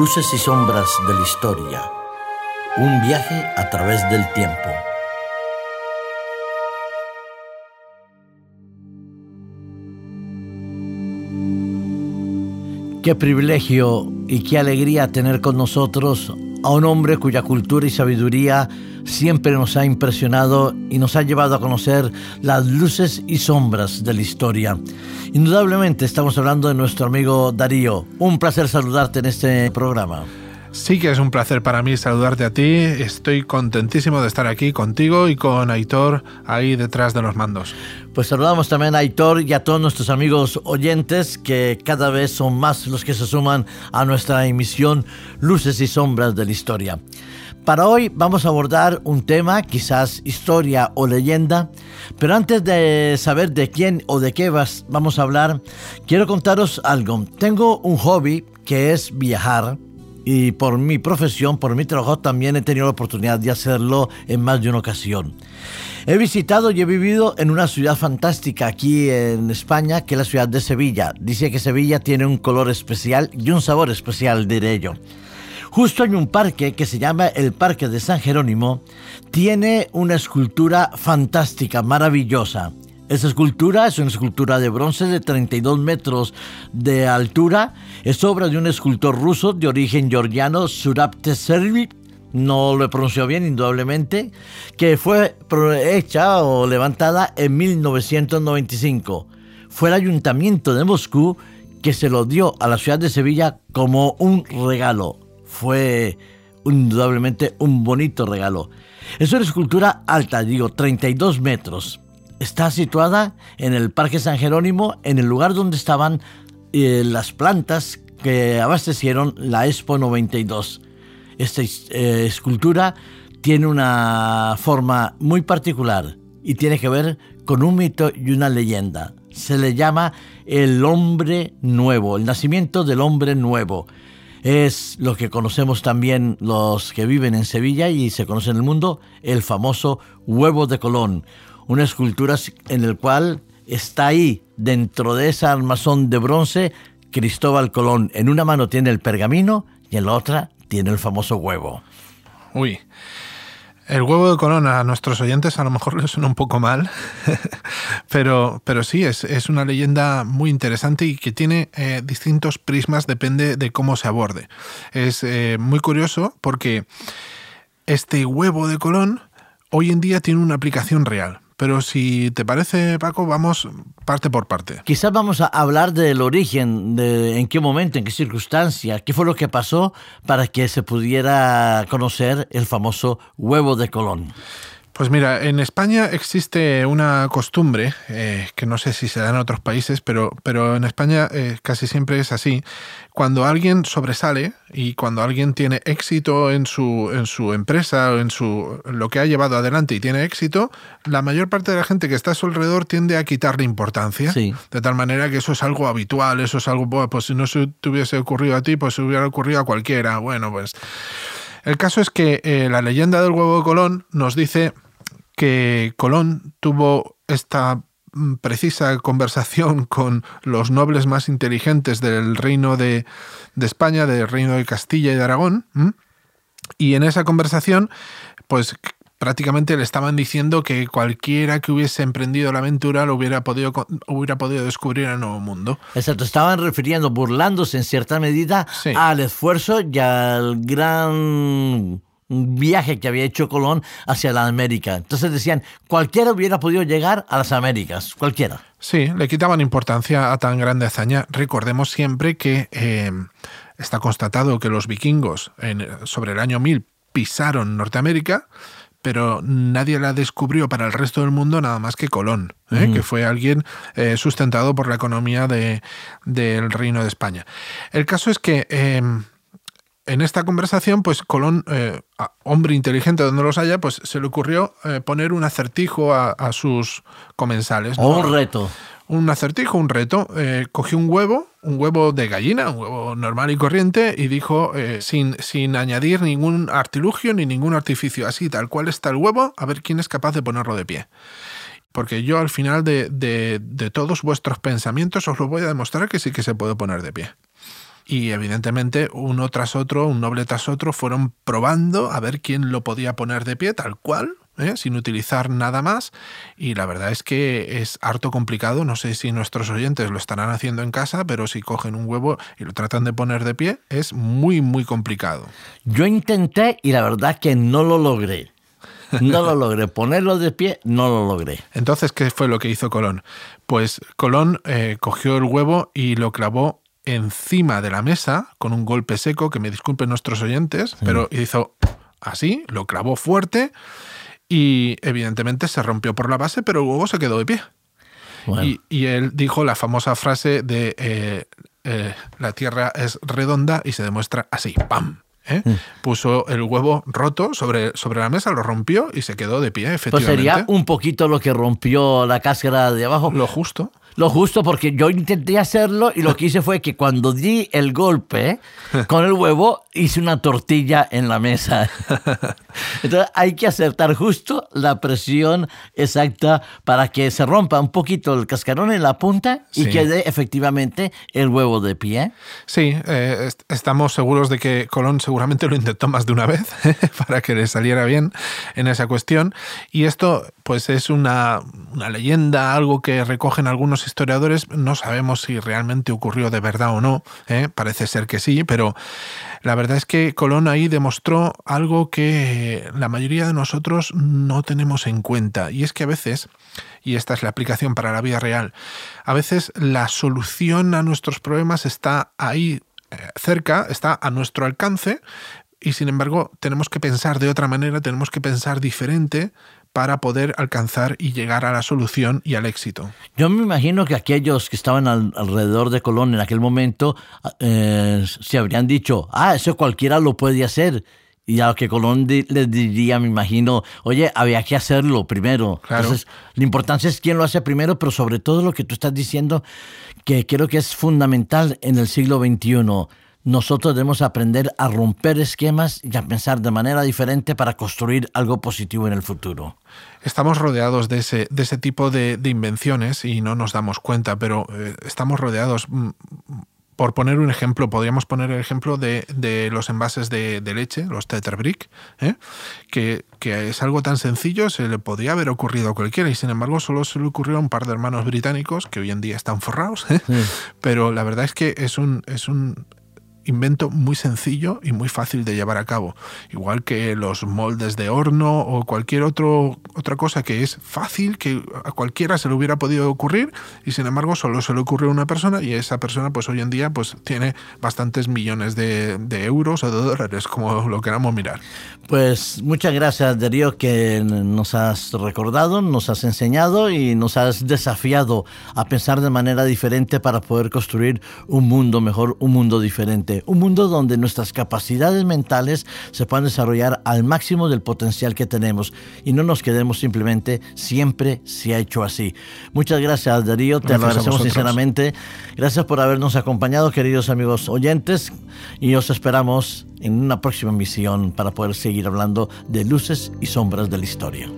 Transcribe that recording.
Luces y sombras de la historia. Un viaje a través del tiempo. Qué privilegio y qué alegría tener con nosotros a un hombre cuya cultura y sabiduría siempre nos ha impresionado y nos ha llevado a conocer las luces y sombras de la historia. Indudablemente estamos hablando de nuestro amigo Darío. Un placer saludarte en este programa. Sí que es un placer para mí saludarte a ti. Estoy contentísimo de estar aquí contigo y con Aitor ahí detrás de los mandos. Pues saludamos también a Aitor y a todos nuestros amigos oyentes que cada vez son más los que se suman a nuestra emisión Luces y Sombras de la Historia. Para hoy vamos a abordar un tema, quizás historia o leyenda, pero antes de saber de quién o de qué vamos a hablar, quiero contaros algo. Tengo un hobby que es viajar y por mi profesión, por mi trabajo, también he tenido la oportunidad de hacerlo en más de una ocasión. He visitado y he vivido en una ciudad fantástica aquí en España, que es la ciudad de Sevilla. Dice que Sevilla tiene un color especial y un sabor especial, diré yo. Justo hay un parque que se llama el Parque de San Jerónimo. Tiene una escultura fantástica, maravillosa. Esa escultura es una escultura de bronce de 32 metros de altura. Es obra de un escultor ruso de origen georgiano, Surapte Servi, no lo he pronunciado bien, indudablemente, que fue hecha o levantada en 1995. Fue el ayuntamiento de Moscú que se lo dio a la ciudad de Sevilla como un regalo. Fue indudablemente un bonito regalo. Es una escultura alta, digo, 32 metros. Está situada en el Parque San Jerónimo, en el lugar donde estaban eh, las plantas que abastecieron la Expo 92. Esta eh, escultura tiene una forma muy particular y tiene que ver con un mito y una leyenda. Se le llama el hombre nuevo, el nacimiento del hombre nuevo. Es lo que conocemos también los que viven en Sevilla y se conoce en el mundo, el famoso huevo de Colón, una escultura en el cual está ahí, dentro de esa armazón de bronce, Cristóbal Colón. En una mano tiene el pergamino y en la otra tiene el famoso huevo. Uy. El huevo de Colón a nuestros oyentes a lo mejor les suena un poco mal, pero, pero sí, es, es, una leyenda muy interesante y que tiene eh, distintos prismas, depende de cómo se aborde. Es eh, muy curioso porque este huevo de Colón hoy en día tiene una aplicación real. Pero si te parece, Paco, vamos parte por parte. Quizás vamos a hablar del origen, de en qué momento, en qué circunstancia, qué fue lo que pasó para que se pudiera conocer el famoso huevo de Colón. Pues mira, en España existe una costumbre, eh, que no sé si se da en otros países, pero, pero en España eh, casi siempre es así. Cuando alguien sobresale y cuando alguien tiene éxito en su, en su empresa o en su, lo que ha llevado adelante y tiene éxito, la mayor parte de la gente que está a su alrededor tiende a quitarle importancia. De tal manera que eso es algo habitual, eso es algo, pues si no se te hubiese ocurrido a ti, pues se hubiera ocurrido a cualquiera. Bueno, pues... El caso es que eh, la leyenda del huevo de Colón nos dice que Colón tuvo esta mm, precisa conversación con los nobles más inteligentes del reino de, España, del reino de Castilla y de Aragón, y en esa conversación, pues prácticamente le estaban diciendo que cualquiera que hubiese emprendido la aventura lo hubiera podido, hubiera podido descubrir el nuevo mundo. Exacto, estaban refiriendo, burlándose en cierta medida al esfuerzo y al gran viaje que había hecho Colón hacia la América. Entonces decían, cualquiera hubiera podido llegar a las Américas, cualquiera. Sí, le quitaban importancia a tan grande hazaña. Recordemos siempre que eh, está constatado que los vikingos en, sobre el año 1000 pisaron Norteamérica, pero nadie la descubrió para el resto del mundo nada más que Colón, ¿eh? que fue alguien eh, sustentado por la economía de, del Reino de España. El caso es que en esta conversación, pues Colón, eh, hombre inteligente donde los haya, pues se le ocurrió eh, poner un acertijo a, sus comensales. O un reto. Un acertijo, un reto. Eh, cogió un huevo, un huevo de gallina, un huevo normal y corriente, y dijo, sin, sin añadir ningún artilugio ni ningún artificio, así tal cual está el huevo, a ver quién es capaz de ponerlo de pie porque yo al final de, de, de, todos vuestros pensamientos os lo voy a demostrar que sí que se puede poner de pie. Y evidentemente uno tras otro, un noble tras otro, fueron probando a ver quién lo podía poner de pie tal cual, ¿eh? sin utilizar nada más. Y la verdad es que es harto complicado. No sé si nuestros oyentes lo estarán haciendo en casa, pero si cogen un huevo y lo tratan de poner de pie, es muy, muy complicado. Yo intenté y la verdad que no lo logré. No lo logré. Ponerlo de pie, no lo logré. Entonces, ¿qué fue lo que hizo Colón? Pues Colón eh, cogió el huevo y lo clavó encima de la mesa con un golpe seco, que me disculpen nuestros oyentes, pero hizo así, lo clavó fuerte y evidentemente se rompió por la base, pero el huevo se quedó de pie. Y, él dijo la famosa frase de eh, eh, la Tierra es redonda y se demuestra así, ¡pam! ¿eh? Mm. Puso el huevo roto sobre, sobre la mesa, lo rompió y se quedó de pie, efectivamente. Pues sería un poquito lo que rompió la cáscara de abajo. Lo justo lo justo porque yo intenté hacerlo y lo que hice fue que cuando di el golpe con el huevo hice una tortilla en la mesa. Entonces hay que acertar justo la presión exacta para que se rompa un poquito el cascarón en la punta y quede efectivamente el huevo de pie. Sí, eh, estamos seguros de que Colón seguramente lo intentó más de una vez para que le saliera bien en esa cuestión. Y esto pues es una, una leyenda, algo que recogen algunos historiadores. No sabemos si realmente ocurrió de verdad o no. ¿eh? Parece ser que sí, pero la verdad es que Colón ahí demostró algo que la mayoría de nosotros no tenemos en cuenta. Y es que a veces, y esta es la aplicación para la vida real, a veces la solución a nuestros problemas está ahí eh, cerca, está a nuestro alcance, y sin embargo tenemos que pensar de otra manera, tenemos que pensar diferente para poder alcanzar y llegar a la solución y al éxito. Yo me imagino que aquellos que estaban alrededor de Colón en aquel momento eh, se habrían dicho, ah, eso cualquiera lo puede hacer. Y a lo que Colón les diría, me imagino, oye, había que hacerlo primero. Entonces, la importancia es quién lo hace primero, pero sobre todo lo que tú estás diciendo, que creo que es fundamental en el siglo XXI nosotros debemos aprender a romper esquemas y a pensar de manera diferente para construir algo positivo en el futuro. Estamos rodeados de ese, de ese tipo de, invenciones y no nos damos cuenta, pero eh, estamos rodeados. Mm, por poner un ejemplo, podríamos poner el ejemplo de, los envases de, leche, los Tetra ¿eh? que, que, es algo tan sencillo, se le podría haber ocurrido a cualquiera y sin embargo solo se le ocurrió a un par de hermanos británicos que hoy en día están forrados, ¿eh? pero la verdad es que es un, es un, invento muy sencillo y muy fácil de llevar a cabo. Igual que los moldes de horno o cualquier otro, otra cosa que es fácil, que a cualquiera se le hubiera podido ocurrir y sin embargo solo se le ocurrió a una persona y esa persona pues hoy en día pues tiene bastantes millones de, de euros o de dólares, como lo queramos mirar. Pues muchas gracias Darío que nos has recordado, nos has enseñado y nos has desafiado a pensar de manera diferente para poder construir un mundo mejor, un mundo diferente un mundo donde nuestras capacidades mentales se puedan desarrollar al máximo del potencial que tenemos y no nos quedemos simplemente siempre se ha hecho así. Muchas gracias Darío, te agradecemos sinceramente. Gracias por habernos acompañado, queridos amigos oyentes, y os esperamos en una próxima misión para poder seguir hablando de luces y sombras de la historia.